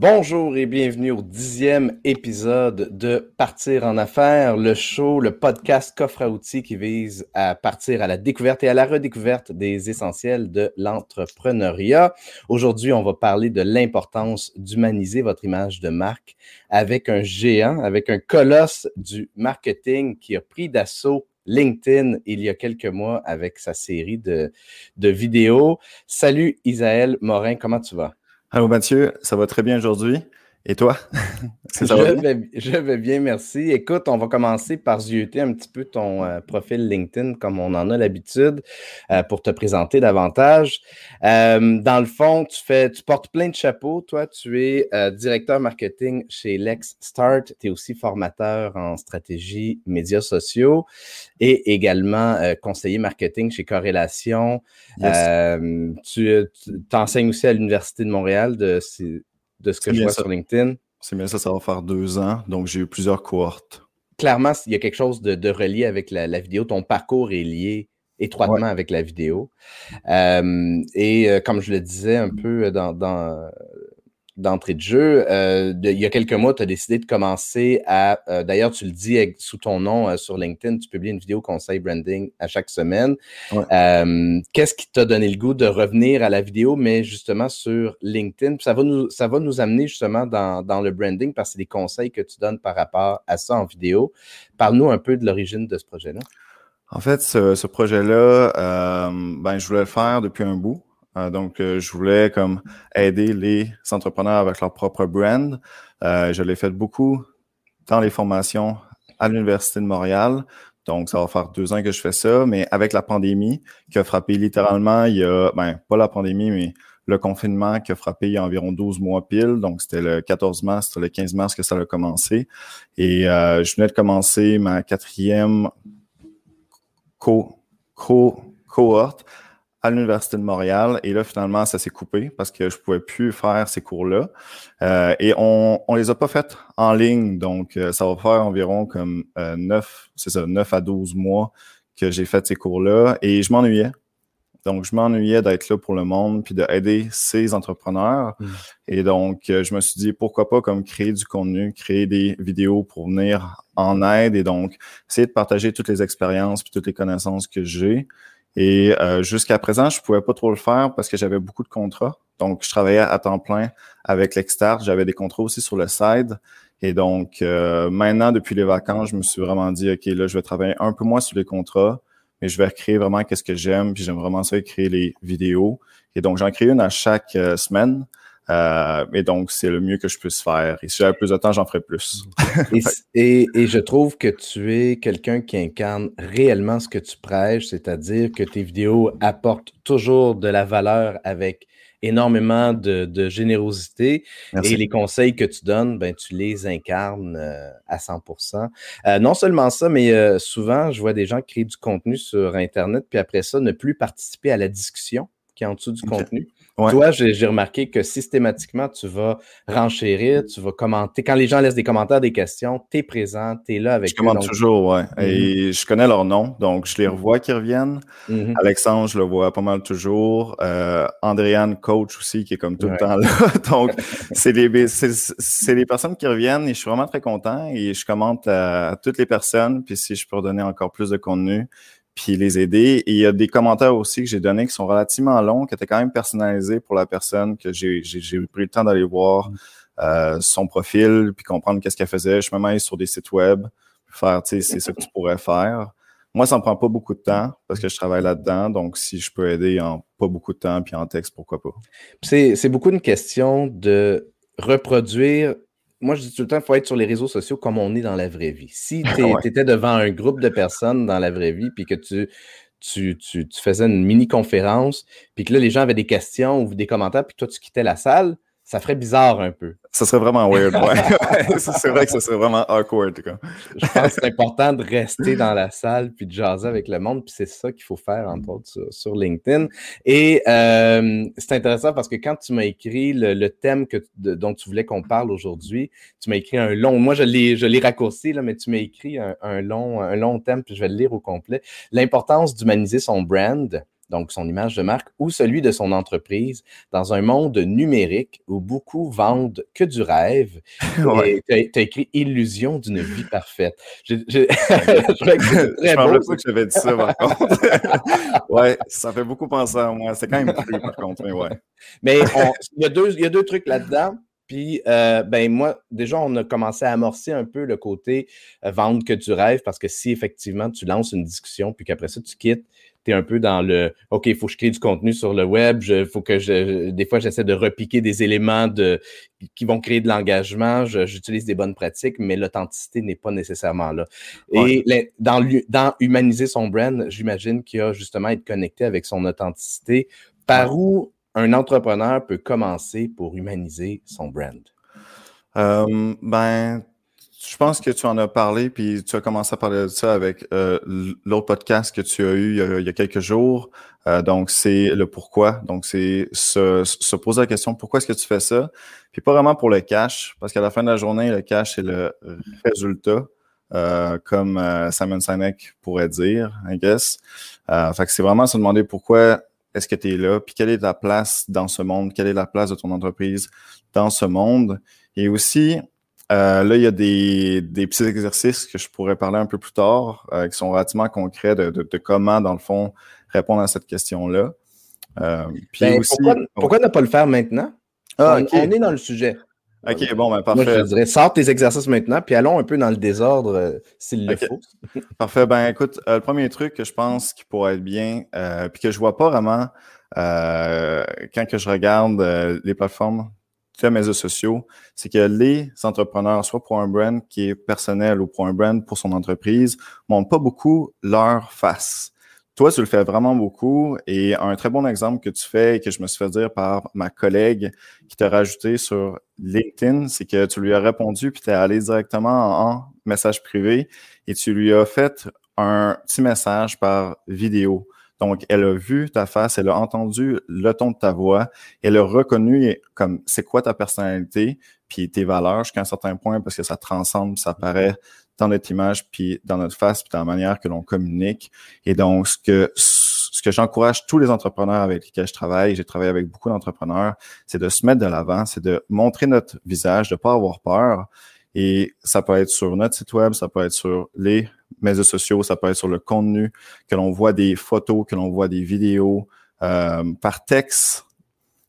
Bonjour et bienvenue au dixième épisode de Partir en affaires, le show, le podcast coffre à outils qui vise à partir à la découverte et à la redécouverte des essentiels de l'entrepreneuriat. Aujourd'hui, on va parler de l'importance d'humaniser votre image de marque avec un géant, avec un colosse du marketing qui a pris d'assaut LinkedIn il y a quelques mois avec sa série de, vidéos. Salut Isaël Morin, comment tu vas? Allô Mathieu, ça va très bien aujourd'hui? Et toi? je, vais, je, vais, bien, merci. Écoute, on va commencer par zioter un petit peu ton euh, profil LinkedIn comme on en a l'habitude euh, pour te présenter davantage. Euh, dans le fond, tu fais, tu portes plein de chapeaux. Toi, tu es directeur marketing chez Lex Start. Tu es aussi formateur en stratégie médias sociaux et également conseiller marketing chez Corrélation. tu, enseignes aussi à l'Université de Montréal de de ce que je vois sur LinkedIn. C'est bien ça, ça va faire deux ans. Donc, j'ai eu plusieurs cohortes. Clairement, il y a quelque chose de, relié avec la, vidéo. Ton parcours est lié étroitement avec la vidéo. Euh, et euh, comme je le disais un peu dans, d'entrée de jeu. Euh, il y a quelques mois, tu as décidé de commencer à, euh, d'ailleurs, tu le dis sous ton nom euh, sur LinkedIn, tu publies une vidéo conseil branding à chaque semaine. Qu'est-ce qui t'a donné le goût de revenir à la vidéo, mais justement sur LinkedIn? Ça va nous, ça va nous amener justement dans, dans le branding parce que c'est des conseils que tu donnes par rapport à ça en vidéo. Parle-nous un peu de l'origine de ce projet-là. En fait, ce, ce projet-là, ben, je voulais le faire depuis un bout. Euh, donc, euh, je voulais comme aider les entrepreneurs avec leur propre brand. Euh, je l'ai fait beaucoup dans les formations à l'Université de Montréal. Donc, ça va faire deux ans que je fais ça, mais avec la pandémie qui a frappé littéralement, il y a, ben, pas la pandémie, mais le confinement qui a frappé il y a environ 12 mois pile. Donc, c'était le 14 mars, c'était le 15 mars que ça a commencé. Et je venais de commencer ma quatrième co, co, cohorte à l'Université de Montréal. Et là, finalement, ça s'est coupé parce que je pouvais plus faire ces cours-là. Euh, et on, on les a pas fait en ligne. Donc, euh, ça va faire environ comme euh, 9, c'est ça, 9 à 12 mois que j'ai fait ces cours-là. Et je m'ennuyais. Donc, je m'ennuyais d'être là pour le monde puis d'aider ces entrepreneurs. Mmh. Et donc, euh, je me suis dit, pourquoi pas comme créer du contenu, créer des vidéos pour venir en aide et donc essayer de partager toutes les expériences puis toutes les connaissances que j'ai. Et euh, jusqu'à présent, je pouvais pas trop le faire parce que j'avais beaucoup de contrats. Donc, je travaillais à temps plein avec l'externe. J'avais des contrats aussi sur le side. Et donc, euh, maintenant, depuis les vacances, je me suis vraiment dit, OK, là, je vais travailler un peu moins sur les contrats, mais je vais créer vraiment qu'est-ce que j'aime. Puis j'aime vraiment ça, créer les vidéos. Et donc, j'en crée une à chaque euh, semaine. Euh, et donc, c'est le mieux que je puisse faire. Et si j'avais plus de temps, j'en ferais plus. et, je trouve que tu es quelqu'un qui incarne réellement ce que tu prêches, c'est-à-dire que tes vidéos apportent toujours de la valeur avec énormément de, générosité et les conseils que tu donnes, ben, tu les incarnes euh, à 100%. Euh, non seulement ça, mais souvent, je vois des gens créer du contenu sur Internet, puis après ça, ne plus participer à la discussion qui est en dessous du contenu. Toi, j'ai remarqué que systématiquement, tu vas renchérir, tu vas commenter. Quand les gens laissent des commentaires, des questions, tu es présent, tu es là avec eux. Je commente toujours, ouais. Et mhm. je connais leur nom, donc je les revois qui reviennent. Mhm. Alexandre, je le vois pas mal toujours. Euh, Andréane, coach aussi, qui est comme tout le temps là. donc, c'est les, les personnes qui reviennent et je suis vraiment très content et je commente à, à toutes les personnes. Puis si je peux redonner encore plus de contenu, puis les aider. Et il y a des commentaires aussi que j'ai donnés qui sont relativement longs, qui étaient quand même personnalisés pour la personne, que j'ai pris le temps d'aller voir mm. euh, son profil, puis comprendre qu'est-ce qu'elle faisait. Je suis même allé sur des sites web, faire, tu sais, c'est ça que tu pourrais faire. Moi, ça me prend pas beaucoup de temps parce que je travaille là-dedans. Donc, si je peux aider en pas beaucoup de temps puis en texte, pourquoi pas? C'est beaucoup une question de reproduire moi, je dis tout le temps, il faut être sur les réseaux sociaux comme on est dans la vraie vie. Si tu étais devant un groupe de personnes dans la vraie vie, puis que tu, tu, tu, tu faisais une mini-conférence, puis que là, les gens avaient des questions ou des commentaires, puis toi, tu quittais la salle, ça ferait bizarre un peu. Ça serait vraiment weird, ouais. c'est vrai que ça serait vraiment awkward. Quoi. Je pense que c'est important de rester dans la salle puis de jaser avec le monde, puis c'est ça qu'il faut faire, entre autres, sur, LinkedIn. Et euh, c'est intéressant parce que quand tu m'as écrit le, thème que, dont tu voulais qu'on parle aujourd'hui, tu m'as écrit un long, moi je l'ai, je l'ai raccourci, là, mais tu m'as écrit un, long, un long thème, puis je vais le lire au complet. L'importance d'humaniser son brand donc son image de marque, ou celui de son entreprise dans un monde numérique où beaucoup vendent que du rêve. Et tu as, écrit Illusion d'une vie parfaite. Je, je, je, très beau. que j'avais dit ça, par contre. ouais, ça fait beaucoup penser à moi. C'est quand même plus, par contre, mais ouais. Mais il y, a deux, y a deux trucs là-dedans. Puis, euh, ben moi, déjà, on a commencé à amorcer un peu le côté euh, vendre que du rêve parce que si effectivement tu lances une discussion puis qu'après ça tu quittes, tu es un peu dans le OK, il faut que je crée du contenu sur le web, il faut que je. Des fois, j'essaie de repiquer des éléments de, qui vont créer de l'engagement, j'utilise des bonnes pratiques, mais l'authenticité n'est pas nécessairement là. Et dans, dans humaniser son brand, j'imagine qu'il y a justement être connecté avec son authenticité. Par où un entrepreneur peut commencer pour humaniser son brand? Euh, ben, je pense que tu en as parlé, puis tu as commencé à parler de ça avec euh, l'autre podcast que tu as eu il y a, quelques jours. Euh, donc, c'est le pourquoi. Donc, c'est se, se, poser la question pourquoi est-ce que tu fais ça? Puis pas vraiment pour le cash, parce qu'à la fin de la journée, le cash, c'est le résultat, comme Simon Sinek pourrait dire, I guess. fait que c'est vraiment se demander pourquoi est-ce que tu es là, puis quelle est ta place dans ce monde, quelle est la place de ton entreprise dans ce monde? Et aussi, euh, là, il y a des, des, petits exercices que je pourrais parler un peu plus tard, euh, qui sont relativement concrets de, de, comment, dans le fond, répondre à cette question-là. Euh, puis ben, aussi, pourquoi, ne pas le faire maintenant? Ah, on, est dans le sujet. OK, bon, ben parfait. Moi, je dirais, sors tes exercices maintenant, puis allons un peu dans le désordre s'il le faut. parfait. Ben écoute, le premier truc que je pense qui pourrait être bien, puis que je vois pas vraiment quand que je regarde les plateformes de médias sociaux, c'est que les entrepreneurs, soit pour un brand qui est personnel ou pour un brand pour son entreprise, montrent pas beaucoup leur face. Toi, tu le fais vraiment beaucoup et un très bon exemple que tu fais et que je me suis fait dire par ma collègue qui t'a rajouté sur LinkedIn, c'est que tu lui as répondu puis tu es allé directement en, message privé et tu lui as fait un petit message par vidéo. Donc, elle a vu ta face, elle a entendu le ton de ta voix, elle a reconnu comme c'est quoi ta personnalité, puis tes valeurs jusqu'à un certain point parce que ça transcende, ça paraît dans notre image, puis dans notre face, puis dans la manière que l'on communique. Et donc, ce que, ce que j'encourage tous les entrepreneurs avec lesquels je travaille, j'ai travaillé avec beaucoup d'entrepreneurs, c'est de se mettre de l'avant, c'est de montrer notre visage, de pas avoir peur. Et ça peut être sur notre site web, ça peut être sur les médias sociaux, ça peut être sur le contenu, que l'on voit des photos, que l'on voit des vidéos. Euh, par texte,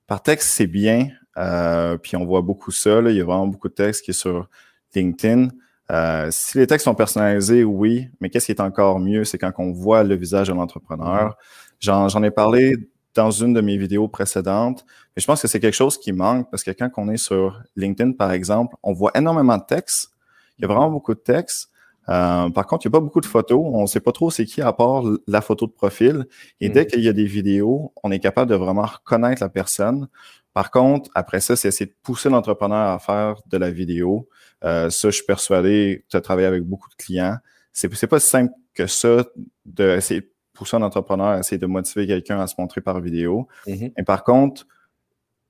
par texte, c'est bien. Euh, puis on voit beaucoup ça. Là. Il y a vraiment beaucoup de texte qui est sur LinkedIn. Euh, si les textes sont personnalisés, oui, mais qu'est-ce qui est encore mieux, c'est quand on voit le visage de l'entrepreneur. J'en ai parlé dans une de mes vidéos précédentes, mais je pense que c'est quelque chose qui manque parce que quand on est sur LinkedIn, par exemple, on voit énormément de textes. Il y a vraiment beaucoup de textes. Euh, par contre, il n'y a pas beaucoup de photos. On ne sait pas trop c'est qui à part la photo de profil. Et dès mm. qu'il y a des vidéos, on est capable de vraiment reconnaître la personne. Par contre, après ça, c'est essayer de pousser l'entrepreneur à faire de la vidéo. Euh, ça, je suis persuadé, tu as travaillé avec beaucoup de clients. C'est, c'est pas si simple que ça d'essayer de pousser un entrepreneur à essayer de motiver quelqu'un à se montrer par vidéo. Mm-hmm. Mais par contre,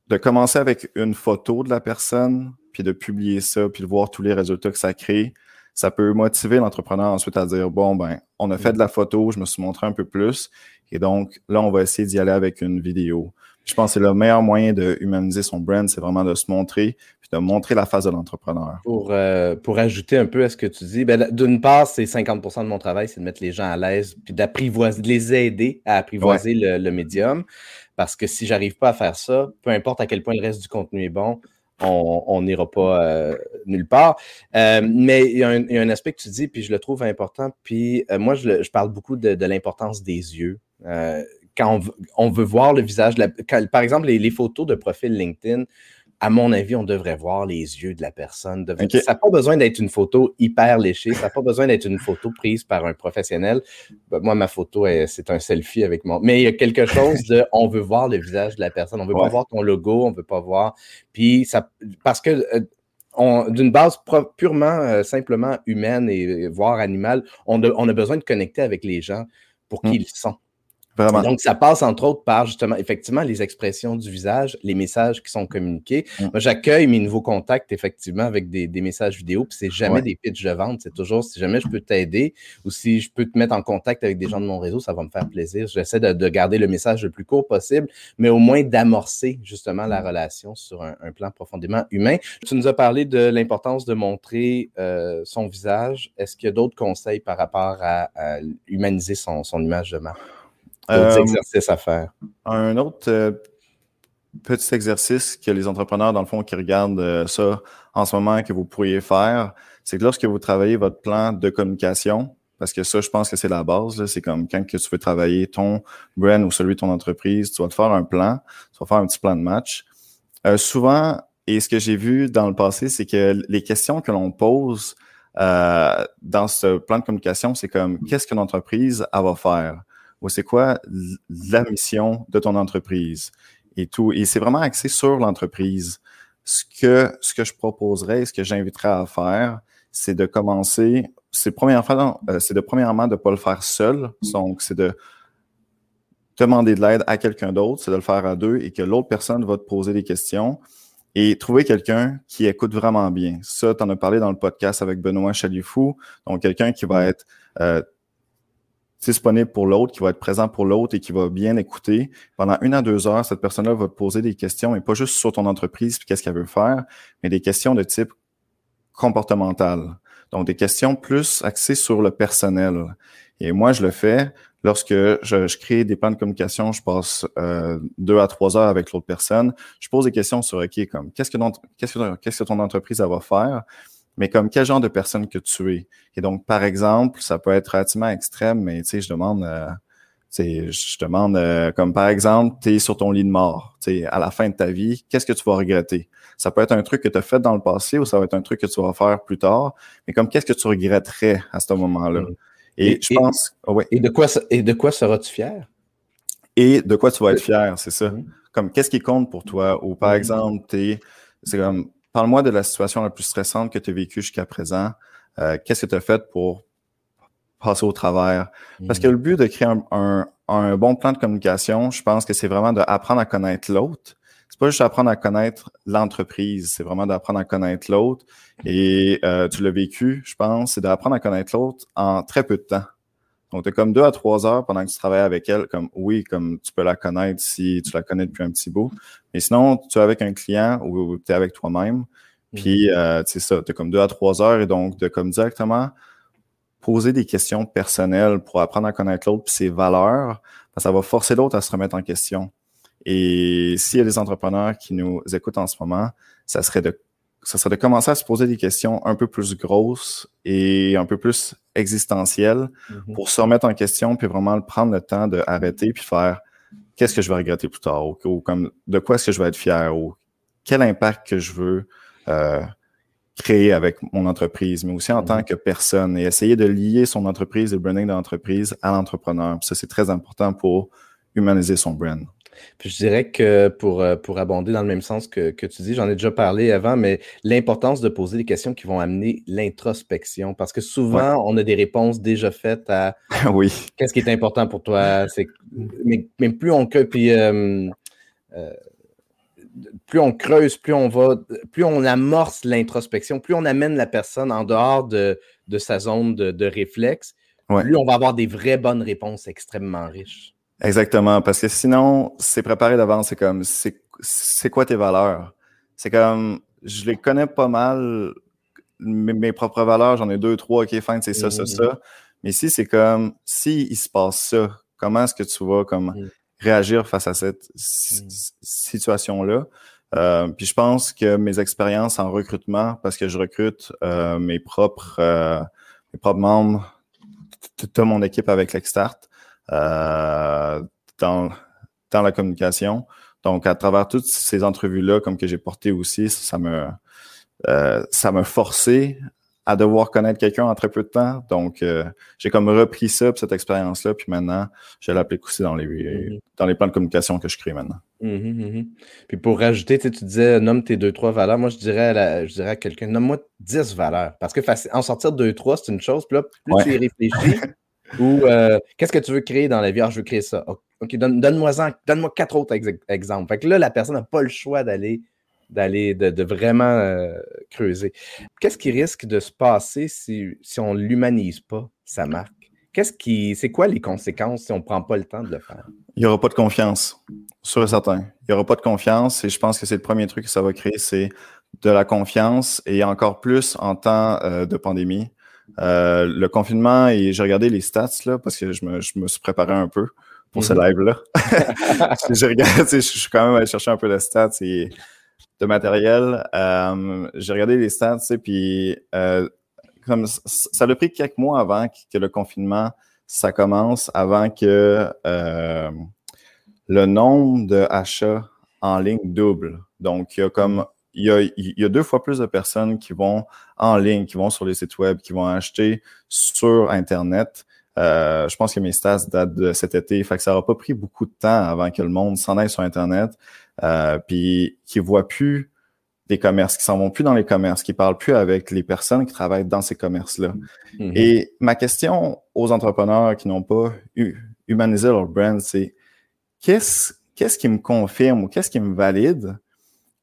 de commencer avec une photo de la personne, puis de publier ça, puis de voir tous les résultats que ça crée, ça peut motiver l'entrepreneur ensuite à dire bon ben on a fait mm. de la photo, je me suis montré un peu plus et donc là on va essayer d'y aller avec une vidéo. Je pense que c'est le meilleur moyen de humaniser son brand, c'est vraiment de se montrer de montrer la face de l'entrepreneur. Pour, euh, pour ajouter un peu à ce que tu dis, ben, d'une part, c'est 50% de mon travail, c'est de mettre les gens à l'aise puis d'apprivoiser, de les aider à apprivoiser le, le, médium. Parce que si j'arrive pas à faire ça, peu importe à quel point le reste du contenu est bon, on n'ira pas euh, nulle part. Euh, mais il y, a un, aspect que tu dis, puis je le trouve important. Puis moi, je, parle beaucoup de, l'importance des yeux. quand on, veut voir le visage, par exemple, les, photos de profil LinkedIn, à mon avis, on devrait voir les yeux de la personne. Ça n'a pas besoin d'être une photo hyper léchée, ça n'a pas besoin d'être une photo prise par un professionnel. Ben, moi, ma photo, c'est un selfie avec moi. Mais il y a quelque chose de on veut voir le visage de la personne, on ne veut pas voir ton logo, on ne veut pas voir. Puis ça, parce que euh, d'une base purement, euh, simplement humaine et voire animale, on, a besoin de connecter avec les gens pour qui hmm. ils sont. Donc, ça passe entre autres par justement, effectivement, les expressions du visage, les messages qui sont communiqués. Mm. Moi, j'accueille mes nouveaux contacts, effectivement, avec des, messages vidéo, puis c'est jamais des pitchs de vente. C'est toujours si jamais je peux t'aider ou si je peux te mettre en contact avec des gens de mon réseau, ça va me faire plaisir. J'essaie de, garder le message le plus court possible, mais au moins d'amorcer justement la relation sur un, plan profondément humain. Tu nous as parlé de l'importance de montrer euh, son visage. Est-ce qu'il y a d'autres conseils par rapport à, humaniser son image de marque? D'autres euh, exercices à faire. Un autre euh, petit exercice que les entrepreneurs, dans le fond, qui regardent euh, ça en ce moment, que vous pourriez faire, c'est que lorsque vous travaillez votre plan de communication, parce que ça, je pense que c'est la base. C'est comme quand que tu veux travailler ton brand ou celui de ton entreprise, tu vas te faire un plan, tu vas faire un petit plan de match. souvent, et ce que j'ai vu dans le passé, c'est que les questions que l'on pose dans ce plan de communication, c'est comme qu'est-ce qu'une entreprise va faire? Ou c'est quoi la mission de ton entreprise? Et tout. Et c'est vraiment axé sur l'entreprise. Ce que, ce que je proposerais, ce que j'inviterais à faire, c'est de commencer, c'est premièrement, euh, c'est de premièrement de pas le faire seul. Donc, c'est de demander de l'aide à quelqu'un d'autre, c'est de le faire à deux et que l'autre personne va te poser des questions et trouver quelqu'un qui écoute vraiment bien. Ça, tu en as parlé dans le podcast avec Benoît Chalifou. Donc, quelqu'un qui va être euh, disponible pour l'autre, qui va être présent pour l'autre et qui va bien écouter. Pendant une à deux heures, cette personne-là va te poser des questions, et pas juste sur ton entreprise puis qu'est-ce qu'elle veut faire, mais des questions de type comportemental. Donc, des questions plus axées sur le personnel. Et moi, je le fais lorsque je, crée des plans de communication, je passe euh, deux à trois heures avec l'autre personne. Je pose des questions sur, OK, comme qu'est-ce que, qu'est-ce que, qu'est-ce que ton entreprise va faire? Mais comme quel genre de personne que tu es? Et donc, par exemple, ça peut être relativement extrême, mais tu sais, je demande, euh, je demande, euh, comme par exemple, tu es sur ton lit de mort, tu sais, à la fin de ta vie, qu'est-ce que tu vas regretter? Ça peut être un truc que tu as fait dans le passé ou ça va être un truc que tu vas faire plus tard, mais comme qu'est-ce que tu regretterais à ce moment-là? Mm. Et, je pense. Oh et de quoi, et de quoi seras-tu fier? Et de quoi tu vas être fier, c'est ça. Mm. Comme qu'est-ce qui compte pour toi? Ou par mm. exemple, tu c'est comme Parle-moi de la situation la plus stressante que tu as vécue jusqu'à présent. Euh, qu'est-ce que tu as fait pour passer au travers? Parce que le but de créer un, bon plan de communication, je pense que c'est vraiment d'apprendre à connaître l'autre. C'est pas juste apprendre à connaître l'entreprise, c'est vraiment d'apprendre à connaître l'autre. Et euh, tu l'as vécu, je pense, c'est d'apprendre à connaître l'autre en très peu de temps. Donc, tu as comme deux à trois heures pendant que tu travailles avec elle, comme oui, comme tu peux la connaître si tu la connais depuis un petit bout. Mais sinon, tu es avec un client ou tu es avec toi-même. Puis, mhm. euh, c'est ça, tu as comme deux à trois heures et donc de comme directement poser des questions personnelles pour apprendre à connaître l'autre puis ses valeurs, ça va forcer l'autre à se remettre en question. Et s'il y a des entrepreneurs qui nous écoutent en ce moment, ça serait de ça serait de commencer à se poser des questions un peu plus grosses et un peu plus existentielles mm-hmm. pour se remettre en question puis vraiment prendre le temps d'arrêter puis faire qu'est-ce que je vais regretter plus tard ou, comme de quoi est-ce que je vais être fier ou quel impact que je veux euh, créer avec mon entreprise, mais aussi en tant mm-hmm. que personne et essayer de lier son entreprise et le branding de l'entreprise à l'entrepreneur. Ça, c'est très important pour humaniser son brand. Puis je dirais que pour, euh, pour abonder dans le même sens que, tu dis, j'en ai déjà parlé avant, mais l'importance de poser des questions qui vont amener l'introspection. Parce que souvent, on a des réponses déjà faites à oui. qu'est-ce qui est important pour toi? Mais, mais plus on puis, euh, euh, plus on creuse, plus on va, plus on amorce l'introspection, plus on amène la personne en dehors de, sa zone de, de réflexe, plus on va avoir des vraies bonnes réponses extrêmement riches. Exactement, parce que sinon, c'est préparé d'avance, c'est comme, c'est quoi tes valeurs? C'est comme, je les connais pas mal, mes, propres valeurs, j'en ai deux, trois, ok, fine, c'est ça, ça, ça. Mm-hmm. Mais ici, c'est comme, si il se passe ça, comment est-ce que tu vas comme mm. réagir face à cette mm. situation-là? Euh, puis je pense que mes expériences en recrutement, parce que je recrute euh, mes propres euh, mes propres membres de mon équipe avec l'Extart, euh, dans, dans la communication. Donc, à travers toutes ces entrevues-là, comme que j'ai porté aussi, ça me, euh, ça m'a forcé à devoir connaître quelqu'un en très peu de temps. Donc, euh, j'ai comme repris ça, cette expérience-là, puis maintenant, je l'applique aussi dans les, mm-hmm. dans les plans de communication que je crée maintenant. Mm-hmm, mm-hmm. Puis pour rajouter, tu disais, nomme tes deux, trois valeurs. Moi, je dirais à, je dirais à quelqu'un, nomme-moi dix valeurs. Parce que en sortir deux, trois, c'est une chose. Puis là, plus tu y réfléchis, Ou qu'est-ce que tu veux créer dans la vie? Ah, je veux créer ça. OK, donne-moi donne quatre autres exemples. Fait que là, la personne n'a pas le choix d'aller d'aller de, vraiment creuser. Qu'est-ce qui risque de se passer si, si on ne l'humanise pas, sa marque? Qu'est-ce qui, c'est quoi les conséquences si on ne prend pas le temps de le faire? Il n'y aura pas de confiance, sur et certain. Il n'y aura pas de confiance et je pense que c'est le premier truc que ça va créer, c'est de la confiance et encore plus en temps euh, de pandémie. Euh, le confinement, et j'ai regardé les stats là, parce que je me, je me suis préparé un peu pour ce mhm. live-là. j'ai regardé, je suis quand même allé chercher un peu de stats et de matériel. Euh, j'ai regardé les stats, puis euh, comme ça a pris quelques mois avant que le confinement ça commence, avant que le nombre de achats en ligne double. Donc, il y a comme il y, a, il y a deux fois plus de personnes qui vont en ligne, qui vont sur les sites web, qui vont acheter sur Internet. Euh, je pense que mes stats datent de cet été, fait que ça n'aura pas pris beaucoup de temps avant que le monde s'en aille sur Internet, euh, puis qui voit plus des commerces, qui s'en vont plus dans les commerces, qui parlent plus avec les personnes qui travaillent dans ces commerces-là. Mm-hmm. Et ma question aux entrepreneurs qui n'ont pas humanisé leur brand, c'est qu'est-ce qu'est-ce qui me confirme ou qu'est-ce qui me valide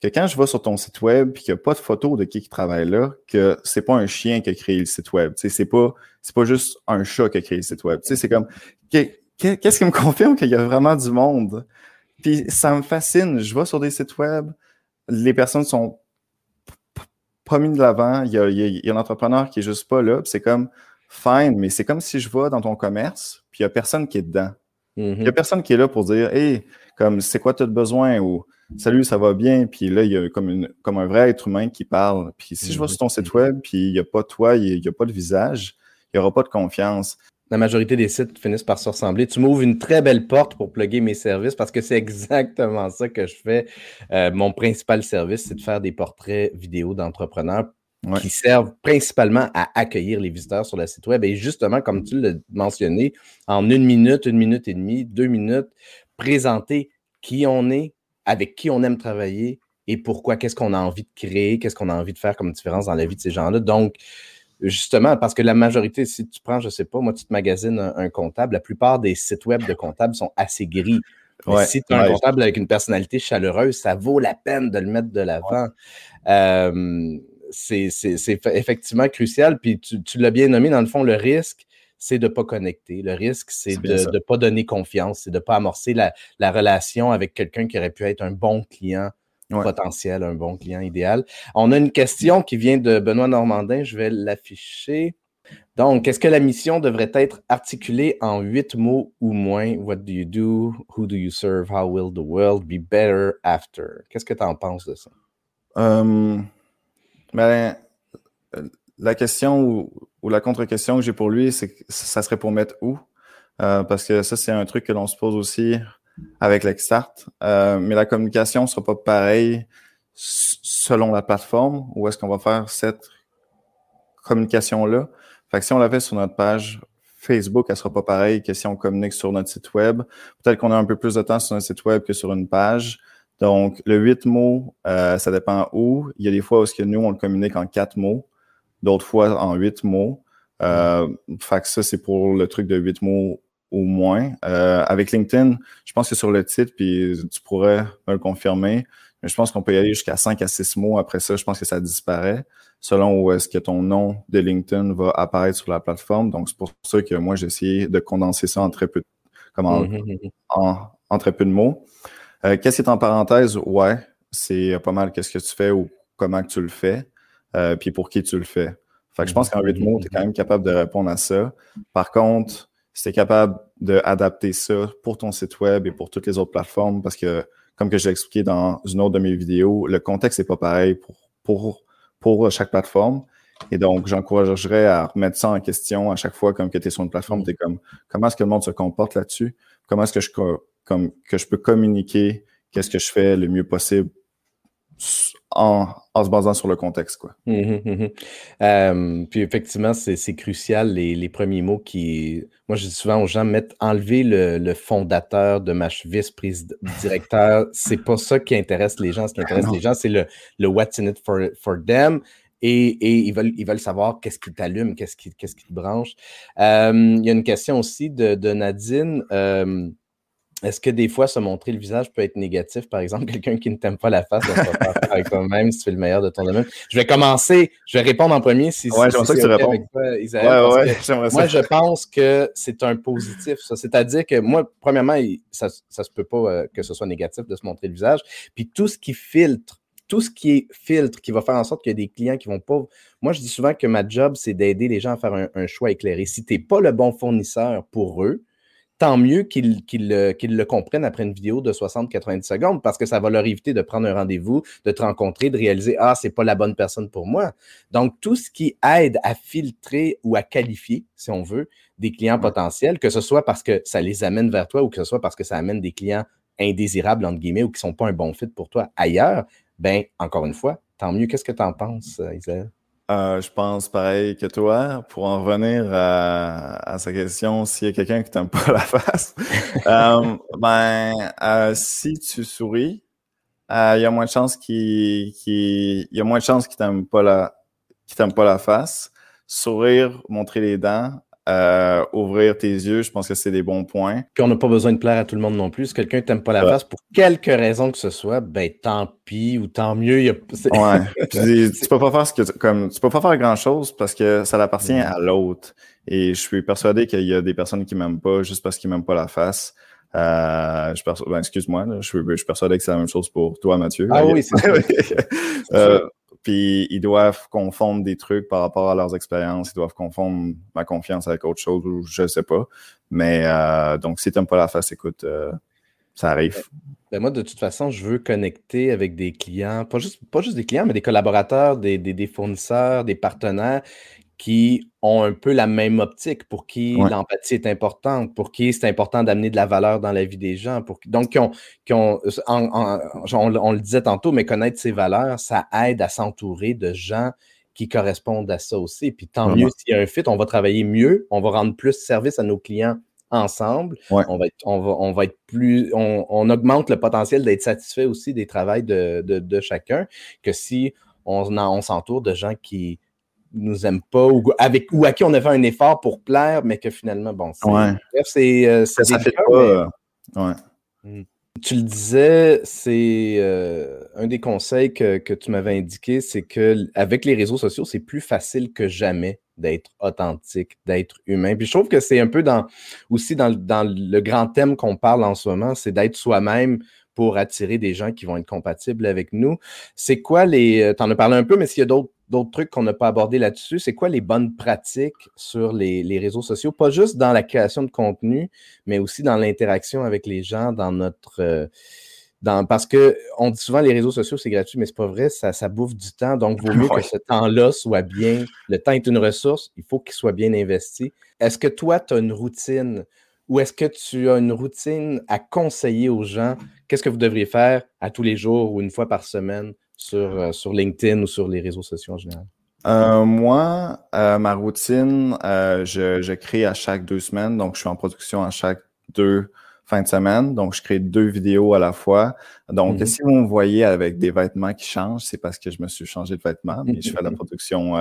que quand je vais sur ton site web et qu'il n'y a pas de photo de qui qui travaille là, que c'est pas un chien qui a créé le site web. Tu sais, c'est pas, c'est pas juste un chat qui a créé le site web. Tu sais, c'est comme, qu'est-ce qui me confirme qu'il y a vraiment du monde? Puis ça me fascine. Je vais sur des sites web, les personnes sont pas mis de l'avant. Il y a, il y a, un entrepreneur qui est juste pas là. C'est comme, fine, mais c'est comme si je vais dans ton commerce, puis il y a personne qui est dedans. Il y a mm-hmm. personne qui est là pour dire, hey, comme, c'est quoi tu as besoin? Ou, salut, ça va bien? Puis là, il y a comme, une, comme un vrai être humain qui parle. Puis si je vais sur ton site web, puis il n'y a pas toi, il n'y a, pas de visage, il n'y aura pas de confiance. La majorité des sites finissent par se ressembler. Tu m'ouvres une très belle porte pour plugger mes services parce que c'est exactement ça que je fais. Euh, mon principal service, c'est de faire des portraits vidéo d'entrepreneurs qui servent principalement à accueillir les visiteurs sur le site web. Et justement, comme tu l'as mentionné, en une minute, une minute et demie, deux minutes, présenter qui on est, avec qui on aime travailler et pourquoi, qu'est-ce qu'on a envie de créer, qu'est-ce qu'on a envie de faire comme différence dans la vie de ces gens-là. Donc, justement, parce que la majorité, si tu prends, je ne sais pas, moi, tu te magasines un, comptable, la plupart des sites web de comptables sont assez gris. si tu as un comptable avec une personnalité chaleureuse, ça vaut la peine de le mettre de l'avant. Euh, c'est effectivement crucial. Puis tu, tu l'as bien nommé, dans le fond, le risque, c'est de ne pas connecter. Le risque, c'est de ne pas donner confiance, c'est de ne pas amorcer la, relation avec quelqu'un qui aurait pu être un bon client potentiel, un bon client idéal. On a une question qui vient de Benoît Normandin, je vais l'afficher. Donc, est-ce que la mission devrait être articulée en huit mots ou moins? What do you do? Who do you serve? How will the world be better after? Qu'est-ce que tu en penses de ça? Euh, ben, la question ou, la contre-question que j'ai pour lui, c'est que ça serait pour mettre où? Euh, parce que ça, c'est un truc que l'on se pose aussi avec l'Extart. Euh, mais la communication ne sera pas pareille selon la plateforme. Où est-ce qu'on va faire cette communication-là? Fait que si on la fait sur notre page Facebook, elle sera pas pareille que si on communique sur notre site web. Peut-être qu'on a un peu plus de temps sur un site web que sur une page. Donc, le huit mots, euh, ça dépend où. Il y a des fois où -ce que nous, on le communique en quatre mots d'autres fois en huit mots. Euh, fait que ça, c'est pour le truc de huit mots au moins. Euh, avec LinkedIn, je pense que sur le titre, puis tu pourrais me le confirmer, mais je pense qu'on peut y aller jusqu'à 5 à 6 mots. Après ça, je pense que ça disparaît selon où est-ce que ton nom de LinkedIn va apparaître sur la plateforme. Donc, c'est pour ça que moi, j'ai essayé de condenser ça en très peu, en, mmh, mmh, mmh. en, très peu de mots. Euh, qu'est-ce qui est en parenthèse? Ouais, c'est pas mal qu'est-ce que tu fais ou comment que tu le fais. Euh, puis pour qui tu le fais. Fait que je pense qu'en huit mots, tu es quand même capable de répondre à ça. Par contre, si tu es capable d'adapter ça pour ton site web et pour toutes les autres plateformes, parce que, comme que j'ai expliqué dans une autre de mes vidéos, le contexte n'est pas pareil pour, pour, pour chaque plateforme. Et donc, j'encouragerais à remettre ça en question à chaque fois comme que tu es sur une plateforme, tu es comme comment est-ce que le monde se comporte là-dessus? Comment est-ce que je comme que je peux communiquer qu'est-ce que je fais le mieux possible en, se basant sur le contexte. Quoi. Mmh mmh euh, puis effectivement, c'est crucial, les, premiers mots qui. Moi, je dis souvent aux gens, mettre, enlever le, fondateur de ma vice-président directeur. c'est pas ça qui intéresse les gens. Ce qui intéresse les gens, c'est le, le what's in it for, for them et, ils, veulent, ils veulent savoir qu'est-ce qui t'allume, qu'est-ce qui, qu'est-ce qui te branche. Euh, il y a une question aussi de, Nadine. Euh, est-ce que des fois, se montrer le visage peut être négatif? Par exemple, quelqu'un qui ne t'aime pas la face, va se faire avec toi-même si tu fais le meilleur de ton domaine. Je vais commencer, je vais répondre en premier si, ouais, si, que tu réponds. Avec toi, Isabelle, ouais, moi, je pense que c'est un positif. C'est-à-dire que moi, premièrement, ça ne se peut pas euh, que ce soit négatif de se montrer le visage. Puis tout ce qui filtre tout ce qui est filtre, qui va faire en sorte qu'il y a des clients qui vont pas. Moi, je dis souvent que ma job, c'est d'aider les gens à faire un, choix éclairé. Si tu n'es pas le bon fournisseur pour eux, tant mieux qu'ils le comprennent après une vidéo de 60-90 secondes parce que ça va leur éviter de prendre un rendez-vous, de te rencontrer, de réaliser Ah, c'est pas la bonne personne pour moi. Donc, tout ce qui aide à filtrer ou à qualifier, si on veut, des clients potentiels, que ce soit parce que ça les amène vers toi ou que ce soit parce que ça amène des clients indésirables, entre guillemets, ou qui ne sont pas un bon fit pour toi ailleurs, ben, encore une fois, tant mieux. Qu'est-ce que tu en penses, euh, Isabelle? Euh, je pense pareil que toi. Pour en revenir à, sa question, s'il y a quelqu'un qui t'aime pas la face, euh, ben, si tu souris, il y a moins de chances qu'il il y a moins de chances qu'il t'aime pas la qu'il t'aime pas la face. Sourire, montrer les dents, euh, ouvrir tes yeux, je pense que c'est des bons points. Puis on n'a pas besoin de plaire à tout le monde non plus. Si quelqu'un t'aime pas la face pour quelque raison que ce soit, ben tant pis ou tant mieux. Y a... Ouais. tu peux pas faire ce que comme tu peux pas faire grand chose parce que ça appartient à l'autre. Et je suis persuadé qu'il y a des personnes qui m'aiment pas juste parce qu'ils m'aiment pas la face. Euh, je ben, excuse-moi, je, suis, je suis persuadé que c'est la même chose pour toi, Mathieu. Ah oui, c'est ça. euh, puis ils doivent confondre des trucs par rapport à leurs expériences. Ils doivent confondre ma confiance avec autre chose ou je sais pas. Mais euh, donc, si tu n'aimes pas la face, écoute, euh, ça arrive. Ben, ben, moi, de toute façon, je veux connecter avec des clients, pas juste, pas juste des clients, mais des collaborateurs, des, des fournisseurs, des partenaires qui ont un peu la même optique, pour qui l'empathie est importante, pour qui c'est important d'amener de la valeur dans la vie des gens. Pour, donc, qui ont, qui ont on, le disait tantôt, mais connaître ces valeurs, ça aide à s'entourer de gens qui correspondent à ça aussi. Puis tant mieux s'il y a un fit, on va travailler mieux, on va rendre plus service à nos clients ensemble. On, va être, on, va, on va être plus, on, augmente le potentiel d'être satisfait aussi des travails de, de, chacun que si on, on s'entoure de gens qui, nous aiment pas ou, avec, ou à qui on a fait un effort pour plaire, mais que finalement, bon, c'est. Euh, ça fait pas. Euh, hmm. Tu le disais, c'est euh, un des conseils que, tu m'avais indiqué, c'est que avec les réseaux sociaux, c'est plus facile que jamais d'être authentique, d'être humain. Puis je trouve que c'est un peu dans aussi dans, dans le grand thème qu'on parle en ce moment, c'est d'être soi-même pour attirer des gens qui vont être compatibles avec nous. C'est quoi les. Tu en as parlé un peu, mais s'il y a d'autres d'autres trucs qu'on n'a pas abordés là-dessus, c'est quoi les bonnes pratiques sur les, réseaux sociaux? Pas juste dans la création de contenu, mais aussi dans l'interaction avec les gens, dans notre. Euh, dans, parce qu'on dit souvent les réseaux sociaux, c'est gratuit, mais c'est pas vrai, ça, ça bouffe du temps. Donc, il vaut mieux que ce temps-là soit bien. Le temps est une ressource, il faut qu'il soit bien investi. Est-ce que toi, tu as une routine ou est-ce que tu as une routine à conseiller aux gens? Qu'est-ce que vous devriez faire à tous les jours ou une fois par semaine sur, euh, sur LinkedIn ou sur les réseaux sociaux en général? Euh, moi, euh, ma routine, je, je, crée à chaque deux semaines. Donc, je suis en production à chaque deux fins de semaine. Donc, je crée deux vidéos à la fois. Donc, mm-hmm. si vous me voyez avec des vêtements qui changent, c'est parce que je me suis changé de vêtements, mais je fais la production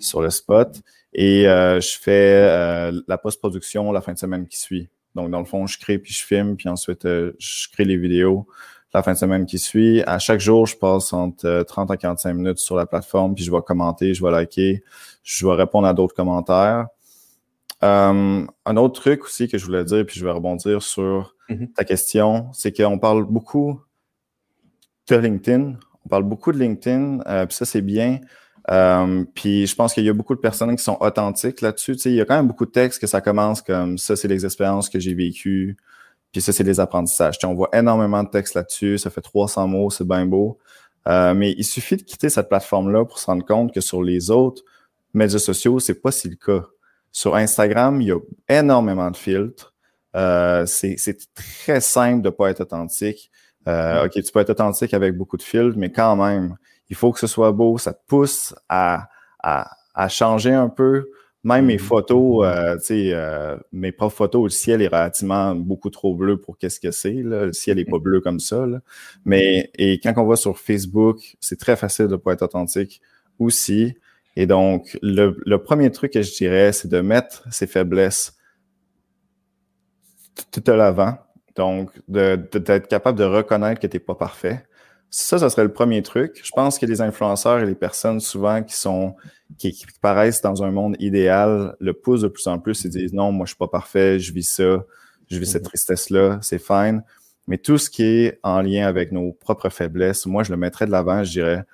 sur le spot. Et je fais la post-production la fin de semaine qui suit. Donc, dans le fond, je crée puis je filme, puis ensuite, je crée les vidéos la fin de semaine qui suit. À chaque jour, je passe entre 30 euh, à 45 minutes sur la plateforme, puis je vais commenter, je vais liker, je vais répondre à d'autres commentaires. Euh, un autre truc aussi que je voulais dire, puis je vais rebondir sur mm-hmm. ta question, c'est qu'on parle beaucoup de LinkedIn. On parle beaucoup de LinkedIn, euh, puis ça, c'est bien. Puis je pense qu'il y a beaucoup de personnes qui sont authentiques là-dessus. Tu sais, il y a quand même beaucoup de textes que ça commence comme ça, c'est les expériences que j'ai vécues. Puis ça, c'est des apprentissages. on voit énormément de textes là-dessus. Ça fait 300 mots, c'est bien beau. Euh, mais il suffit de quitter cette plateforme-là pour se rendre compte que sur les autres médias sociaux, c'est pas si le cas. Sur Instagram, il y a énormément de filtres. Euh, c'est très simple de pas être authentique. Euh, OK, tu peux être authentique avec beaucoup de filtres, mais quand même, il faut que ce soit beau. Ça te pousse à, à, à changer un peu. Même mes mm-hmm. photos, euh, tu sais, euh, mes propres photos, le ciel est relativement beaucoup trop bleu pour qu'est-ce que c'est. Le ciel est pas bleu comme ça. Là. Mais et quand on va sur Facebook, c'est très facile de pas être authentique. aussi. Et donc, le, premier truc que je dirais, c'est de mettre ses faiblesses tout à l'avant. Donc, d'être capable de reconnaître que tu n'es pas parfait. Ça, ça serait le premier truc. Je pense que les influenceurs et les personnes souvent qui sont qui, paraissent dans un monde idéal le poussent de plus en plus. Ils disent non, moi je suis pas parfait, je vis ça, je vis cette mhm. tristesse-là, c'est fine. Mais tout ce qui est en lien avec nos propres faiblesses, moi je le mettrais de l'avant, je dirais,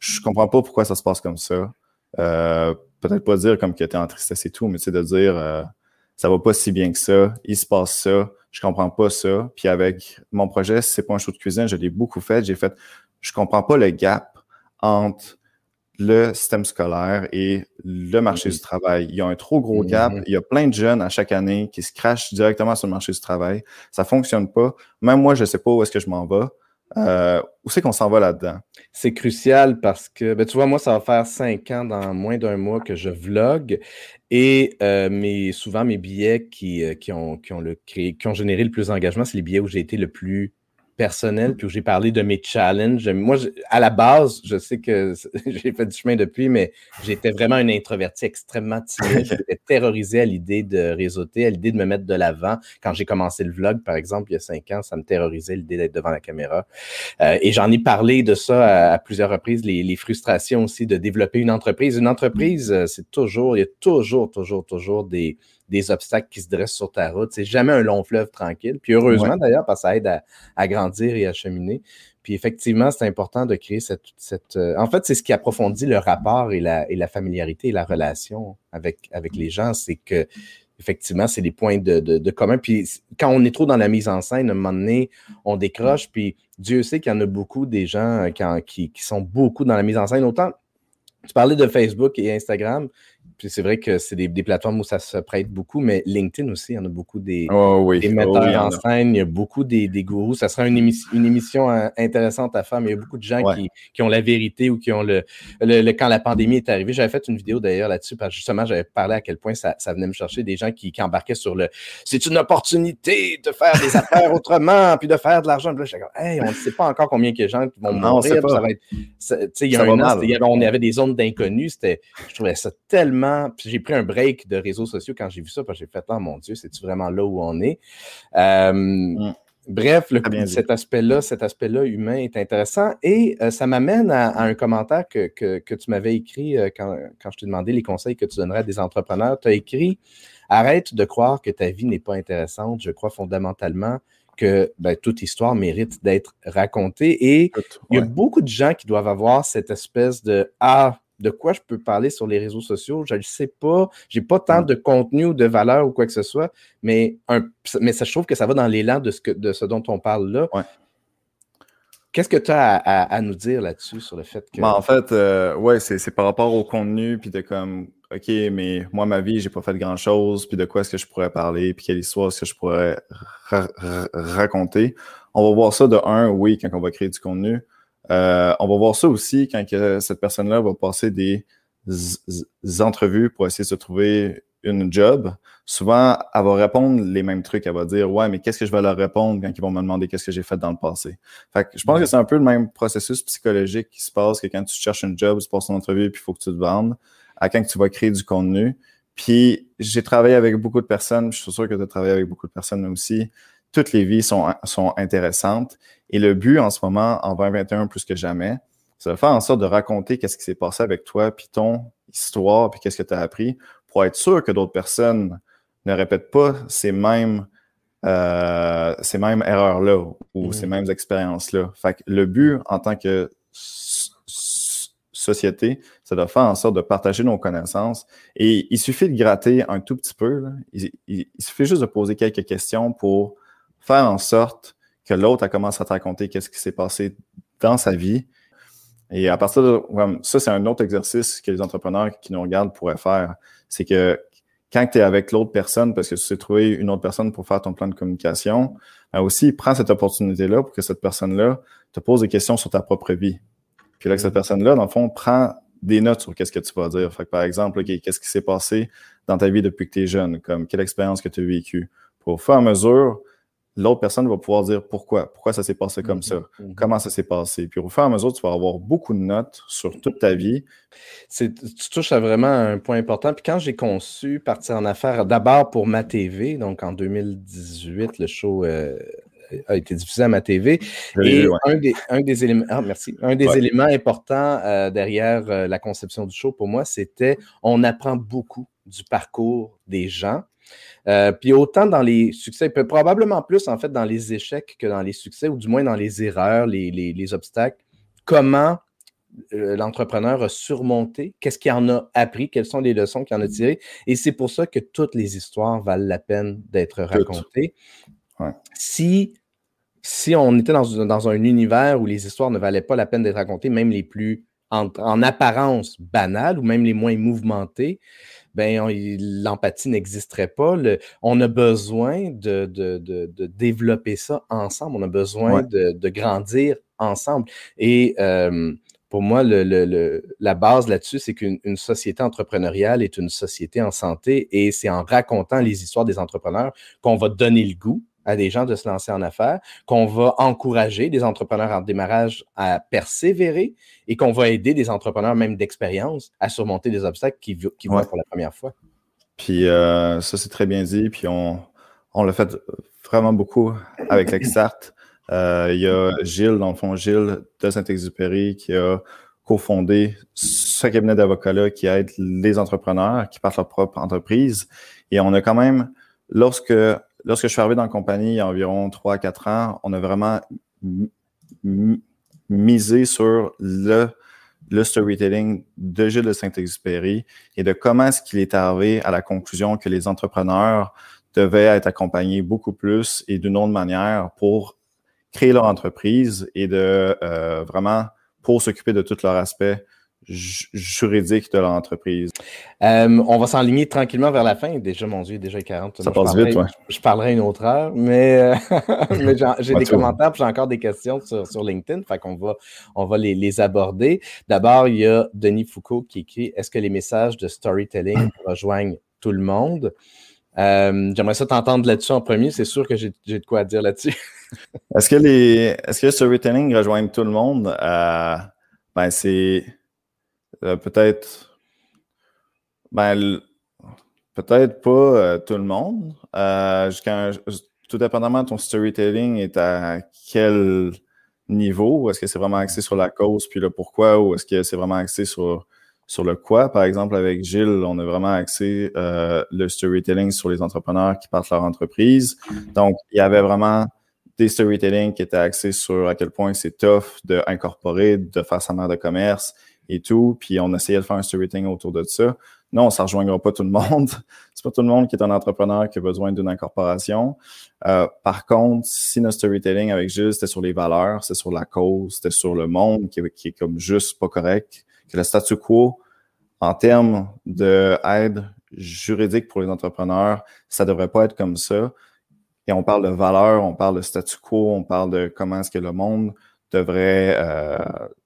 je comprends pas pourquoi ça se passe comme ça. Euh, Peut-être pas dire comme que tu es en tristesse et tout, mais c'est de dire euh, ça va pas si bien que ça, il se passe ça, je comprends pas ça. Puis avec mon projet, c'est pas un show de cuisine, je l'ai beaucoup fait. J'ai fait, je comprends pas le gap entre le système scolaire et le marché du travail. Il y a un trop gros gap. Il y a plein de jeunes à chaque année qui se crachent directement sur le marché du travail. Ça fonctionne pas. Même moi, je sais pas où est-ce que je m'en vais. Euh, où c'est qu'on s'en va là-dedans? C'est crucial parce que, ben, tu vois, moi, ça va faire cinq ans dans moins d'un mois que je vlog et euh, souvent mes billets qui, euh, qui, ont, qui, ont le qui ont généré le plus d'engagement, c'est les billets où j'ai été le plus personnel, puis où j'ai parlé de mes challenges. Moi, à la base, je sais que j'ai fait du chemin depuis, mais j'étais vraiment un introverti extrêmement timide. J'étais terrorisé à l'idée de réseauter, à l'idée de me mettre de l'avant. Quand j'ai commencé le vlog, par exemple, il y a cinq ans, ça me terrorisait l'idée d'être devant la caméra. Euh, et j'en ai parlé de ça à, plusieurs reprises, les, les, frustrations aussi de développer une entreprise. Une entreprise, euh, c'est toujours, il y a toujours, toujours, toujours des des obstacles qui se dressent sur ta route. C'est jamais un long fleuve tranquille. Puis heureusement d'ailleurs, parce que ça aide à, grandir et à cheminer. Puis effectivement, c'est important de créer cette. cette euh, en fait, c'est ce qui approfondit le rapport et la, et la familiarité et la relation avec, avec les gens. C'est que effectivement, c'est des points de, de, commun. Puis quand on est trop dans la mise en scène, à un moment donné, on décroche. Puis Dieu sait qu'il y en a beaucoup des gens euh, qui, qui, sont beaucoup dans la mise en scène. Autant, tu parlais de Facebook et Instagram. Puis c'est vrai que c'est des, plateformes où ça se prête beaucoup, mais LinkedIn aussi, il y en a beaucoup des, oh des metteurs en, scène, il y a beaucoup des, des gourous. Ça sera une, une, émission euh, intéressante à faire, mais il y a beaucoup de gens qui, qui, ont la vérité ou qui ont le, le, Quand la pandémie est arrivée, j'avais fait une vidéo d'ailleurs là-dessus, parce que justement, j'avais parlé à quel point ça, ça venait me chercher des gens qui, qui embarquaient sur le c'est une opportunité de faire des affaires autrement, puis de faire de l'argent. Là, j'étais comme, hey, on ne sait pas encore combien de gens vont mourir. Ça va être, il y a un an, on avait des zones d'inconnus. Je trouvais ça tellement j'ai pris un break de réseaux sociaux quand j'ai vu ça, parce que j'ai fait, oh mon Dieu, c'est-tu vraiment là où on est? Euh, mm. Bref, cet aspect-là, cet aspect-là humain est intéressant et euh, ça m'amène à, un commentaire que, tu m'avais écrit euh, quand, je t'ai demandé les conseils que tu donnerais à des entrepreneurs. Tu as écrit Arrête de croire que ta vie n'est pas intéressante. Je crois fondamentalement que ben, toute histoire mérite d'être racontée. Et il y a beaucoup de gens qui doivent avoir cette espèce de Ah, de quoi je peux parler sur les réseaux sociaux. Je ne sais pas. J'ai pas tant mm. de contenu ou de valeur ou quoi que ce soit, mais, un, mais ça, je trouve que ça va dans l'élan de ce, que, de ce dont on parle là. Qu'est-ce que tu as à, nous dire là-dessus sur le fait que. Ben, en fait, euh, ouais, c'est par rapport au contenu, puis de comme, OK, mais moi, ma vie, j'ai pas fait grand-chose, puis de quoi est-ce que je pourrais parler, puis quelle histoire est-ce que je pourrais raconter. On va voir ça de un, oui, quand on va créer du contenu. Euh, on va voir ça aussi quand que cette personne-là va passer des entrevues pour essayer de se trouver une job. Souvent, elle va répondre les mêmes trucs. Elle va dire Ouais, mais qu'est-ce que je vais leur répondre quand ils vont me demander qu'est-ce que j'ai fait dans le passé? Fait que je pense que c'est un peu le même processus psychologique qui se passe que quand tu cherches une job, tu passes une entrevue puis il faut que tu te vendes, à quand tu vas créer du contenu. Puis j'ai travaillé avec beaucoup de personnes, je suis sûr que tu as travaillé avec beaucoup de personnes aussi toutes les vies sont, sont intéressantes. Et le but en ce moment, en 2021 plus que jamais, c'est de faire en sorte de raconter qu'est-ce qui s'est passé avec toi, puis ton histoire, puis qu'est-ce que tu as appris, pour être sûr que d'autres personnes ne répètent pas ces mêmes, euh, ces mêmes erreurs-là ou mm. ces mêmes expériences-là. Fait que le but en tant que société, c'est de faire en sorte de partager nos connaissances. Et il suffit de gratter un tout petit peu. il, suffit juste de poser quelques questions pour faire en sorte que l'autre a commencé à te raconter qu'est-ce qui s'est passé dans sa vie. Et à partir de ça, c'est un autre exercice que les entrepreneurs qui nous regardent pourraient faire. C'est que quand tu es avec l'autre personne, parce que tu sais trouver une autre personne pour faire ton plan de communication, ben aussi prends cette opportunité-là pour que cette personne-là te pose des questions sur ta propre vie. Puis là, que cette mm. personne-là, dans le fond, prend des notes sur qu'est-ce que tu vas dire. Fait que, par exemple, qu'est-ce qui s'est passé dans ta vie depuis que tu es jeune, comme quelle expérience que tu as vécue? Pour faire mesure, l'autre personne va pouvoir dire pourquoi, pourquoi ça s'est passé comme ça, mm-hmm. Mm-hmm. comment ça s'est passé. Puis au fur et à mesure, tu vas avoir beaucoup de notes sur toute ta vie. Tu touches à vraiment un point important. Puis quand j'ai conçu Partir en affaires, d'abord pour ma TV, donc en 2018, le show euh, a été diffusé à ma TV. Et un, des, éléments, ah, merci, un des éléments importants euh, derrière euh, la conception du show pour moi, c'était on apprend beaucoup du parcours des gens. Euh, puis autant dans les succès, probablement plus en fait dans les échecs que dans les succès, ou du moins dans les erreurs, les, obstacles, comment euh, l'entrepreneur a surmonté, qu'est-ce qu'il en a appris, quelles sont les leçons qu'il en a tirées? Et c'est pour ça que toutes les histoires valent la peine d'être racontées. Si, si on était dans, dans, un univers où les histoires ne valaient pas la peine d'être racontées, même les plus en, apparence banales ou même les moins mouvementées, ben, l'empathie n'existerait pas. on a besoin de, développer ça ensemble. On a besoin de, grandir ensemble. Et euh, pour moi, la base là-dessus, c'est qu'une société entrepreneuriale est une société en santé et c'est en racontant les histoires des entrepreneurs qu'on va donner le goût à des gens de se lancer en affaires, qu'on va encourager des entrepreneurs en démarrage à persévérer et qu'on va aider des entrepreneurs même d'expérience à surmonter des obstacles qui, qui vont pour la première fois. Puis euh, ça, c'est très bien dit. Puis on, on l'a fait vraiment beaucoup avec l'Exart. Euh, il y a Gilles, dans le fond, Gilles de Saint-Exupéry, qui a cofondé ce cabinet d'avocats-là qui aide les entrepreneurs qui partent leur propre entreprise. Et on a quand même, lorsque lorsque je suis arrivé dans la compagnie il y a environ 3-4 ans, on a vraiment misé sur le, storytelling de Gilles de Saint-Exupéry et de comment est-ce qu'il est arrivé à la conclusion que les entrepreneurs devaient être accompagnés beaucoup plus et d'une autre manière pour créer leur entreprise et de euh, vraiment pour s'occuper de tout leur aspect juridique de l'entreprise? Euh, on va s'enligner tranquillement vers la fin. Déjà, mon Dieu, déjà 40. Ça passe vite, ouais. Je parlerai une autre heure, mais, euh, j'ai des commentaires j'ai encore des questions sur, LinkedIn, fait qu'on va, on va les, aborder. D'abord, il y a Denis Foucault qui écrit Est-ce que les messages de storytelling rejoignent tout le monde? Euh, j'aimerais ça t'entendre là-dessus en premier. C'est sûr que j'ai de quoi dire là-dessus. est-ce que les est-ce que le storytelling rejoigne tout le monde? ben, c'est euh, peut-être. Ben, peut-être pas euh, tout le monde. Euh, tout dépendamment de ton storytelling est à quel niveau. Est-ce que c'est vraiment axé sur la cause puis le pourquoi ou est-ce que c'est vraiment axé sur, sur le quoi? Par exemple, avec Gilles, on a vraiment axé le storytelling sur les entrepreneurs qui partent leur entreprise. Donc, il y avait vraiment des storytelling qui étaient axés sur à quel point c'est tough d'incorporer, de faire sa mère de commerce et tout. Puis on essayait de faire un storytelling autour de ça. Non, ça ne rejoindra pas tout le monde. c'est pas tout le monde qui est un entrepreneur qui a besoin d'une incorporation. Euh, par contre, si notre storytelling avec Gilles, c'était sur les valeurs, c'était sur la cause, c'était sur le monde qui, est comme juste pas correct, que le statu quo, en termes d'aide juridique pour les entrepreneurs, ça devrait pas être comme ça. Et on parle de valeurs, on parle de statu quo, on parle de comment est-ce que le monde devrait euh,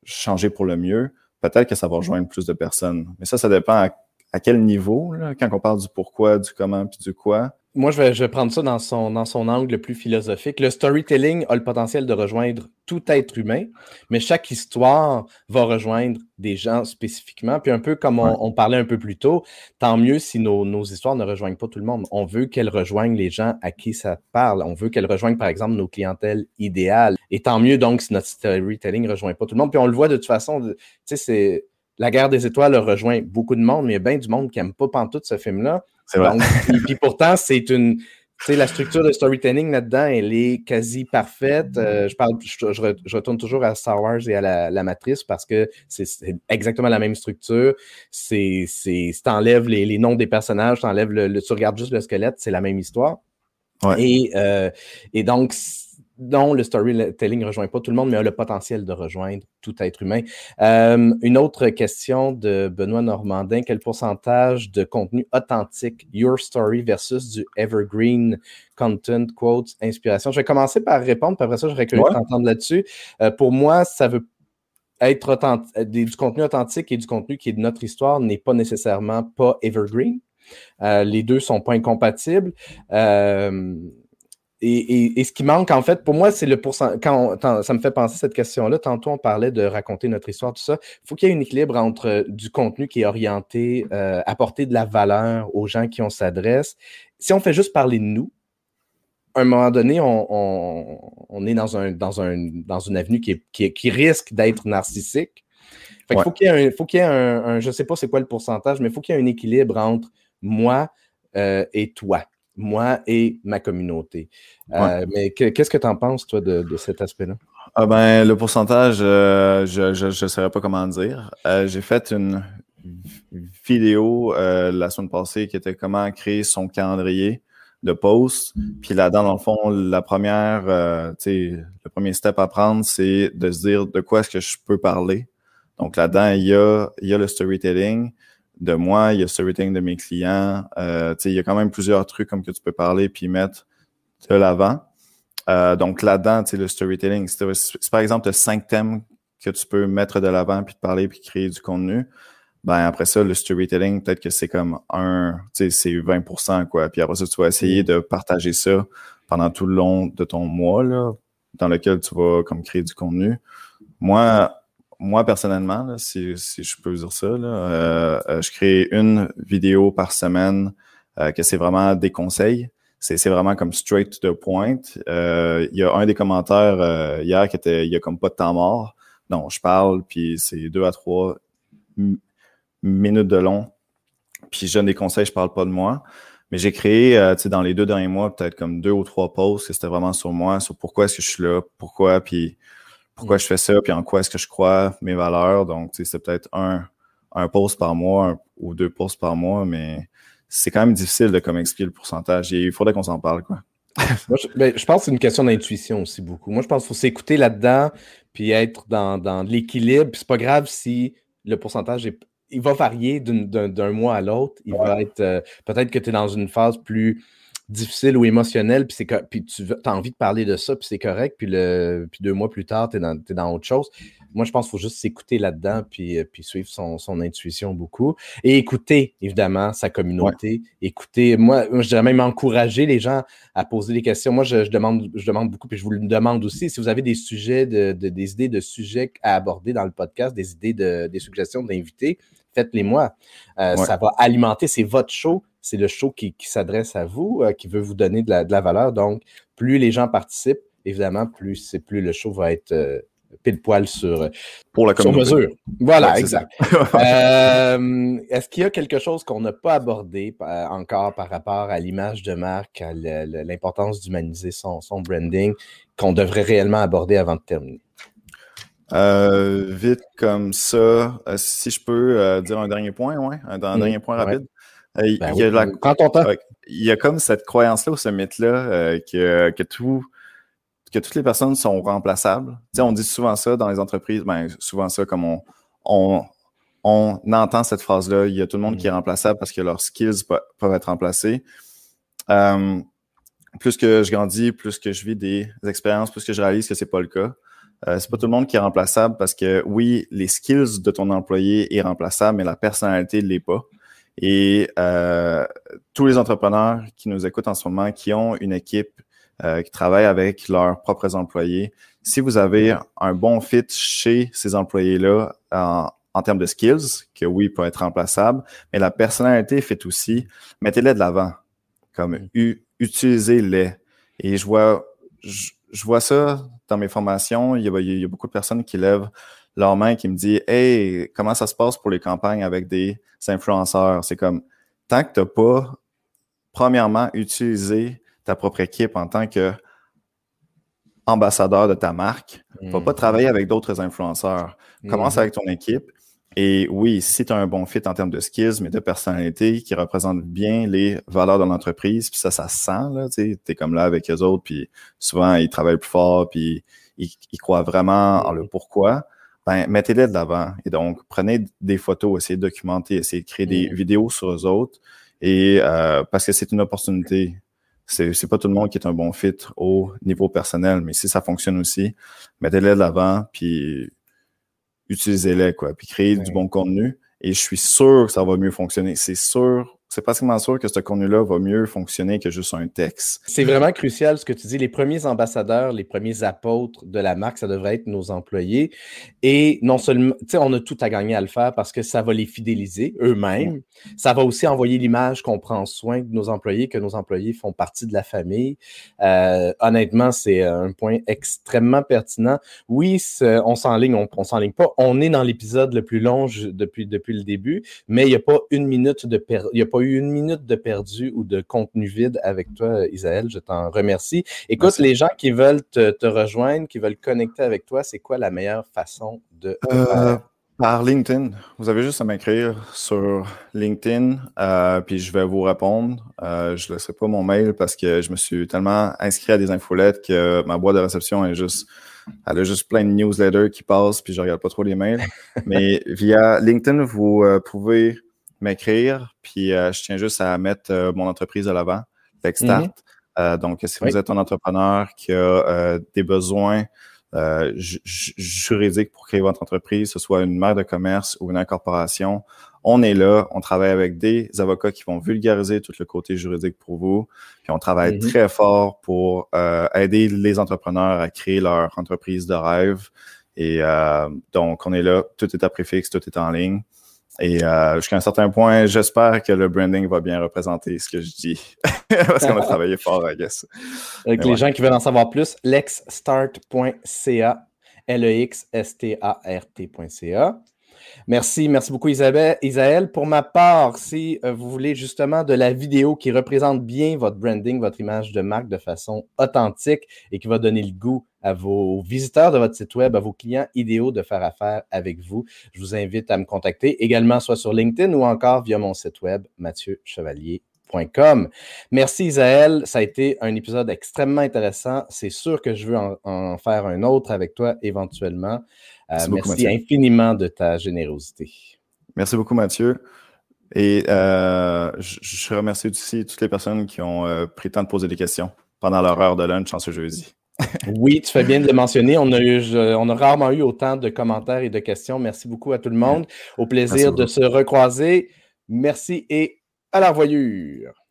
changer pour le mieux peut-être que ça va rejoindre plus de personnes. Mais ça, ça dépend à, quel niveau, quand on parle du pourquoi, du comment, puis du quoi. Moi, je vais, je vais prendre ça dans son, dans son angle le plus philosophique. Le storytelling a le potentiel de rejoindre tout être humain, mais chaque histoire va rejoindre des gens spécifiquement. Puis un peu comme on, parlait un peu plus tôt, tant mieux si nos, nos, histoires ne rejoignent pas tout le monde. On veut qu'elles rejoignent les gens à qui ça parle. On veut qu'elles rejoignent, par exemple, nos clientèles idéales. Et tant mieux donc si notre storytelling ne rejoint pas tout le monde. Puis on le voit de toute façon, tu sais, c'est la guerre des étoiles rejoint beaucoup de monde, mais il y a bien du monde qui n'aime pas pantoute ce film-là. C'est vrai. puis, pourtant, c'est une. Tu sais, la structure de storytelling là-dedans, elle est quasi parfaite. Euh, je, parle, je, retourne toujours à Star Wars et à la, Matrice parce que c'est exactement la même structure. C'est, si tu enlèves les, noms des personnages, tu enlèves le, tu regardes juste le squelette, c'est la même histoire. Ouais. Et, euh, et donc, dont le storytelling ne rejoint pas tout le monde, mais a le potentiel de rejoindre tout être humain. Euh, une autre question de Benoît Normandin. Quel pourcentage de contenu authentique, Your Story versus du Evergreen Content, Quotes, Inspiration? Je vais commencer par répondre, puis après ça, je vais ouais. t'entendre là-dessus. Euh, pour moi, ça veut être authentique, euh, du contenu authentique et du contenu qui est de notre histoire n'est pas nécessairement pas evergreen. les deux ne sont pas incompatibles. Euh, et, ce qui manque, en fait, pour moi, c'est le pourcentage. Quand ça me fait penser cette question-là. Tantôt, on parlait de raconter notre histoire, tout ça. Il faut qu'il y ait un équilibre entre euh, du contenu qui est orienté, euh, apporter de la valeur aux gens qui on s'adresse. Si on fait juste parler de nous, à un moment donné, on, est dans, un, dans, un, dans une avenue qui, qui, risque d'être narcissique. il faut qu'il y ait, un, faut qu'il y ait un, je ne sais pas c'est quoi le pourcentage, mais il faut qu'il y ait un équilibre entre moi euh, et toi moi et ma communauté. Euh, mais qu'est-ce que tu en penses, toi, de, cet aspect-là? Ah ben, le pourcentage, euh, je ne saurais pas comment dire. Euh, j'ai fait une vidéo la semaine passée qui était comment créer son calendrier de posts. Puis là-dedans, dans le fond, la première, le premier step à prendre, c'est de se dire de quoi est-ce que je peux parler. Donc là-dedans, il y a, il y a le storytelling, de moi, il y a storytelling de mes clients. Euh, il y a quand même plusieurs trucs comme que tu peux parler puis mettre de l'avant. Euh, donc là-dedans, le storytelling, c'est par exemple cinq thèmes que tu peux mettre de l'avant puis te parler puis créer du contenu. Ben après ça, le storytelling, peut-être que c'est comme un, tu sais, c'est 20%, quoi. Puis après ça, tu vas essayer mm. de partager ça pendant tout le long de ton mois, là, dans lequel tu vas comme créer du contenu. Moi, moi, personnellement, si, je peux dire ça, euh, euh, je crée une vidéo par semaine euh, que c'est vraiment des conseils. C'est vraiment comme straight to the point. Il y a un des commentaires hier qui était il y a comme pas de temps mort. Non, je parle, puis c'est deux à trois minutes de long. Puis je donne des conseils, je parle pas de moi. Mais j'ai créé, dans les deux derniers mois, peut-être comme deux ou trois posts que c'était vraiment sur moi, sur pourquoi est-ce que je suis là, pourquoi, puis pourquoi je fais ça, puis en quoi est-ce que je crois, mes valeurs. Donc, c'est peut-être un, un post par mois ou deux posts par mois, mais c'est quand même difficile de comme expliquer le pourcentage. il faudrait qu'on s'en parle, quoi. Ben, je, pense que c'est une question d'intuition aussi beaucoup. Moi, je pense qu'il faut s'écouter là-dedans, puis être dans, dans l'équilibre. Puis c'est pas grave si le pourcentage est, il va varier d'un mois à l'autre. Il va être euh, peut-être que tu es dans une phase plus difficile ou émotionnel, puis, puis tu as envie de parler de ça, puis c'est correct, puis, le, puis deux mois plus tard, tu es, dans autre chose. Moi, je pense qu'il faut juste s'écouter là-dedans, puis, euh, puis suivre son, intuition beaucoup. Et écouter, évidemment, sa communauté. Écouter, moi, je dirais même encourager les gens à poser des questions. Moi, je, demande, je demande beaucoup, puis je vous le demande aussi, si vous avez des sujets, de, des idées de sujets à aborder dans le podcast, des idées, de, des suggestions d'invités, faites-les moi. Euh, ça va alimenter, c'est votre show c'est le show qui, s'adresse à vous, euh, qui veut vous donner de la, valeur. Donc, plus les gens participent, évidemment, plus, c'est plus le show va être euh, pile poil sur, Pour la mesure. Voilà, exact. est-ce qu'il y a quelque chose qu'on n'a pas abordé encore par rapport à l'image de marque, à l'importance d'humaniser son, branding, qu'on devrait réellement aborder avant de terminer? Vite comme ça, si je peux dire un dernier point, ouais, un, mm. dernier point rapide. Euh, ben il, y a il y a comme cette croyance-là ou ce mythe-là euh, que, que, tout, que toutes les personnes sont remplaçables. On dit souvent ça dans les entreprises, ben, souvent ça comme on, on, on entend cette phrase-là, il y a tout le monde qui est mm. remplaçable parce que leurs skills peuvent être remplacés. Euh, plus que je grandis, plus que je vis des expériences, plus que je réalise que c'est pas le cas. Euh, c'est pas tout le monde qui est remplaçable parce que oui, les skills de ton employé est remplaçable, mais la personnalité ne l'est pas. Et euh, tous les entrepreneurs qui nous écoutent en ce moment, qui ont une équipe euh, qui travaille avec leurs propres employés, si vous avez un bon fit chez ces employés-là en, en termes de skills, que oui, peut être remplaçable, mais la personnalité fait aussi, mettez-les de l'avant, comme mm. utilisez-les. Et je vois, je, vois ça dans mes formations, il y, a, il y a beaucoup de personnes qui lèvent leur main qui me dit Hey, comment ça se passe pour les campagnes avec des influenceurs? C'est comme tant que tu n'as pas, premièrement, utilisé ta propre équipe en tant que ambassadeur de ta marque, tu vas pas mm. travailler avec d'autres influenceurs. Commence mm-hmm. avec ton équipe. Et oui, si tu as un bon fit en termes de skills, mais de personnalité qui représente bien les valeurs de l'entreprise, puis ça, ça se sent, tu es comme là avec eux autres, puis souvent, ils travaillent plus fort, puis ils, ils croient vraiment en le pourquoi ben, mettez-les de l'avant. Et donc, prenez des photos, essayez de documenter, essayez de créer des mm. vidéos sur eux autres. Et euh, parce que c'est une opportunité. C'est, c'est pas tout le monde qui est un bon fit au niveau personnel, mais si ça fonctionne aussi, mettez-les de l'avant, puis utilisez-les, quoi, puis créez du bon contenu. Et je suis sûr que ça va mieux fonctionner. C'est sûr c'est pratiquement sûr que ce contenu-là va mieux fonctionner que juste un texte. C'est vraiment crucial ce que tu dis. Les premiers ambassadeurs, les premiers apôtres de la marque, ça devrait être nos employés. Et non seulement, tu sais, on a tout à gagner à le faire parce que ça va les fidéliser eux-mêmes. Ça va aussi envoyer l'image qu'on prend soin de nos employés, que nos employés font partie de la famille. Euh, honnêtement, c'est un point extrêmement pertinent. Oui, on s'enligne, on, on s'enligne pas. On est dans l'épisode le plus long depuis, depuis le début, mais il n'y a pas une minute de per... pas une minute de perdu ou de contenu vide avec toi, Isaël. Je t'en remercie. Écoute, les gens qui veulent te, rejoindre, qui veulent connecter avec toi, c'est quoi la meilleure façon de. Euh, par LinkedIn. Vous avez juste à m'écrire sur LinkedIn, euh, puis je vais vous répondre. Euh, je ne laisserai pas mon mail parce que je me suis tellement inscrit à des infolettes que ma boîte de réception est juste. Elle a juste plein de newsletters qui passent, puis je regarde pas trop les mails. Mais via LinkedIn, vous pouvez m'écrire, puis euh, je tiens juste à mettre euh, mon entreprise à l'avant, Techstart. Mhm. Euh, donc, si vous êtes un entrepreneur qui a des besoins juridiques pour créer votre entreprise, que ce soit une marque de commerce ou une incorporation, on est là, on travaille avec des avocats qui vont vulgariser tout le côté juridique pour vous. Puis on travaille mhm. très fort pour aider les entrepreneurs à créer leur entreprise de rêve. Et donc, on est là, tout est à préfixe, tout est en ligne. Et euh, jusqu'à un certain point, j'espère que le branding va bien représenter ce que je dis. Parce qu'on a travaillé fort, I guess. Avec les gens qui veulent en savoir plus, lexstart.ca, L-E-X-S-T-A-R-T.ca. Merci, merci beaucoup Isabelle. Isaël. Pour ma part, si euh, vous voulez justement de la vidéo qui représente bien votre branding, votre image de marque de façon authentique et qui va donner le goût à vos visiteurs de votre site web, à vos clients idéaux de faire affaire avec vous, je vous invite à me contacter également soit sur LinkedIn ou encore via mon site web mathieuchevalier.com. Merci Isaël, ça a été un épisode extrêmement intéressant. C'est sûr que je veux en faire un autre avec toi éventuellement. Euh, merci, infiniment de ta générosité. Merci beaucoup, Mathieu. Et euh, je, remercie aussi toutes les personnes qui ont euh, pris le temps de poser des questions pendant leur heure de lunch en ce jeudi. oui, tu fais bien de le mentionner. On a, on a rarement eu autant de commentaires et de questions. Merci beaucoup à tout le monde. Au plaisir de se recroiser. Merci et à la voyure.